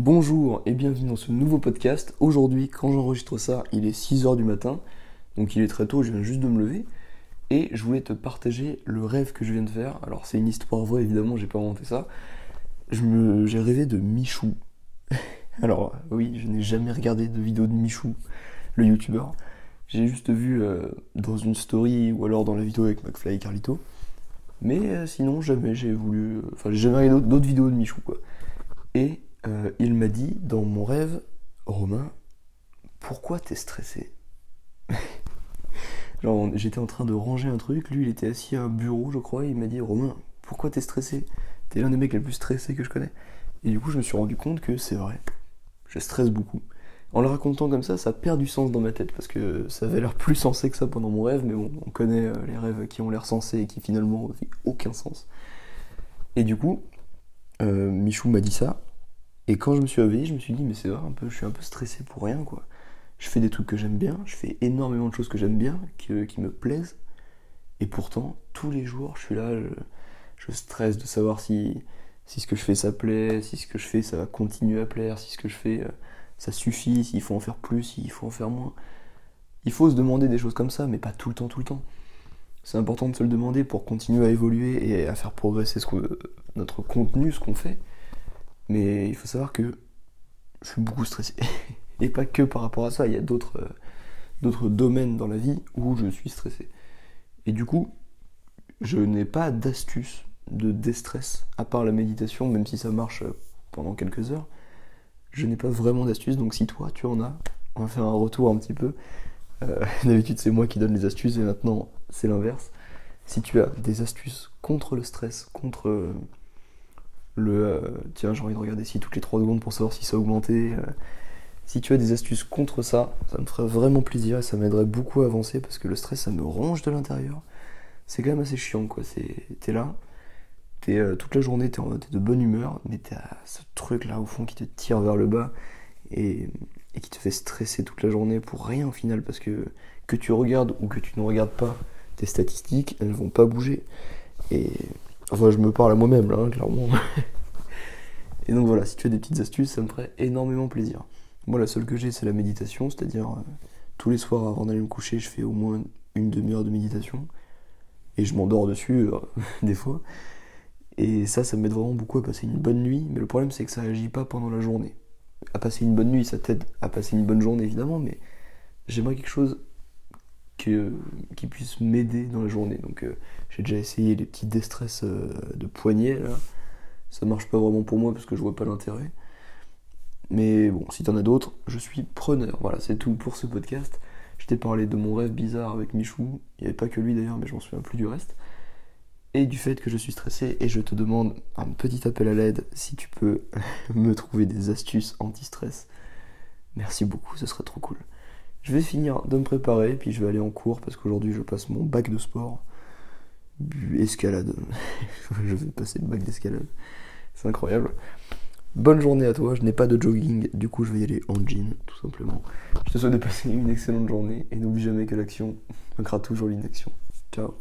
Bonjour et bienvenue dans ce nouveau podcast. Aujourd'hui, quand j'enregistre ça, il est 6h du matin, donc il est très tôt, je viens juste de me lever. Et je voulais te partager le rêve que je viens de faire. Alors c'est une histoire vraie évidemment, j'ai pas inventé ça. J'ai rêvé de Michou. Alors oui, je n'ai jamais regardé de vidéo de Michou, le youtubeur. J'ai juste vu euh, dans une story ou alors dans la vidéo avec McFly et Carlito. Mais euh, sinon, jamais j'ai voulu. Euh, enfin, j'ai jamais regardé d'autres vidéos de Michou, quoi. Et il m'a dit dans mon rêve, Romain, pourquoi t'es stressé j'étais en train de ranger un truc, lui il était assis à un bureau, je crois, et il m'a dit Romain, pourquoi t'es stressé T'es l'un des mecs les plus stressés que je connais. Et du coup, je me suis rendu compte que c'est vrai. Je stresse beaucoup en le racontant comme ça, ça perd du sens dans ma tête parce que ça avait l'air plus sensé que ça pendant mon rêve, mais bon, on connaît euh, les rêves qui ont l'air sensés et qui finalement n'ont aucun sens. Et du coup, euh, Michou m'a dit ça, et quand je me suis réveillé, je me suis dit, mais c'est vrai, je suis un peu stressé pour rien, quoi. Je fais des trucs que j'aime bien, je fais énormément de choses que j'aime bien, qui, me plaisent, et pourtant, tous les jours, je suis là, je, stresse de savoir si, si ce que je fais ça plaît, si ce que je fais ça va continuer à plaire, si ce que je fais. Euh, ça suffit, s'il faut en faire plus, s'il faut en faire moins. Il faut se demander des choses comme ça, mais pas tout le temps, tout le temps. C'est important de se le demander pour continuer à évoluer et à faire progresser ce notre contenu, ce qu'on fait. Mais il faut savoir que je suis beaucoup stressé. Et pas que par rapport à ça, il y a d'autres, d'autres domaines dans la vie où je suis stressé. Et du coup, je n'ai pas d'astuce de déstress, à part la méditation, même si ça marche pendant quelques heures je n'ai pas vraiment d'astuces, donc si toi tu en as, on va faire un retour un petit peu. Euh, d'habitude c'est moi qui donne les astuces et maintenant c'est l'inverse. Si tu as des astuces contre le stress, contre euh, le euh, tiens j'ai envie de regarder si toutes les 3 secondes pour savoir si ça a augmenté. si tu as des astuces contre ça, ça me ferait vraiment plaisir et ça m'aiderait beaucoup à avancer parce que le stress ça me ronge de l'intérieur. C'est quand même assez chiant quoi, t'es là, euh, toute la journée, t'es es de bonne humeur, mais t'as ce truc là au fond qui te tire vers le bas et, qui te fait stresser toute la journée pour rien au final, parce que que tu regardes ou que tu ne regardes pas tes statistiques, elles vont pas bouger. Et enfin, je me parle à moi-même là, hein, clairement. et donc voilà, si tu as des petites astuces, ça me ferait énormément plaisir. Moi, la seule que j'ai, c'est la méditation, c'est-à-dire euh, tous les soirs avant d'aller me coucher, je fais au moins une demi-heure de méditation. Et je m'endors dessus, euh, des fois. Et ça, ça m'aide vraiment beaucoup à passer une bonne nuit. Mais le problème, c'est que ça agit pas pendant la journée. À passer une bonne nuit, ça t'aide à passer une bonne journée, évidemment, mais j'aimerais quelque chose qui puisse m'aider dans la journée. Donc, euh, j'ai déjà essayé les petits déstress euh, de poignet, là. Ça marche pas vraiment pour moi parce que je vois pas l'intérêt. Mais bon, si t'en as d'autres, je suis preneur. Voilà, c'est tout pour ce podcast. Je t'ai parlé de mon rêve bizarre avec Michou. Il n'y avait pas que lui d'ailleurs, mais je m'en souviens plus du reste et du fait que je suis stressé et je te demande un petit appel à l'aide si tu peux me trouver des astuces anti-stress. Merci beaucoup, ce serait trop cool. Je vais finir de me préparer, puis je vais aller en cours parce qu'aujourd'hui je passe mon bac de sport. Escalade. je vais passer le bac d'escalade. C'est incroyable. Bonne journée à toi, je n'ai pas de jogging, du coup je vais y aller en jean, tout simplement. Je te souhaite de passer une excellente journée et n'oublie jamais que l'action vaincra toujours l'inaction. Ciao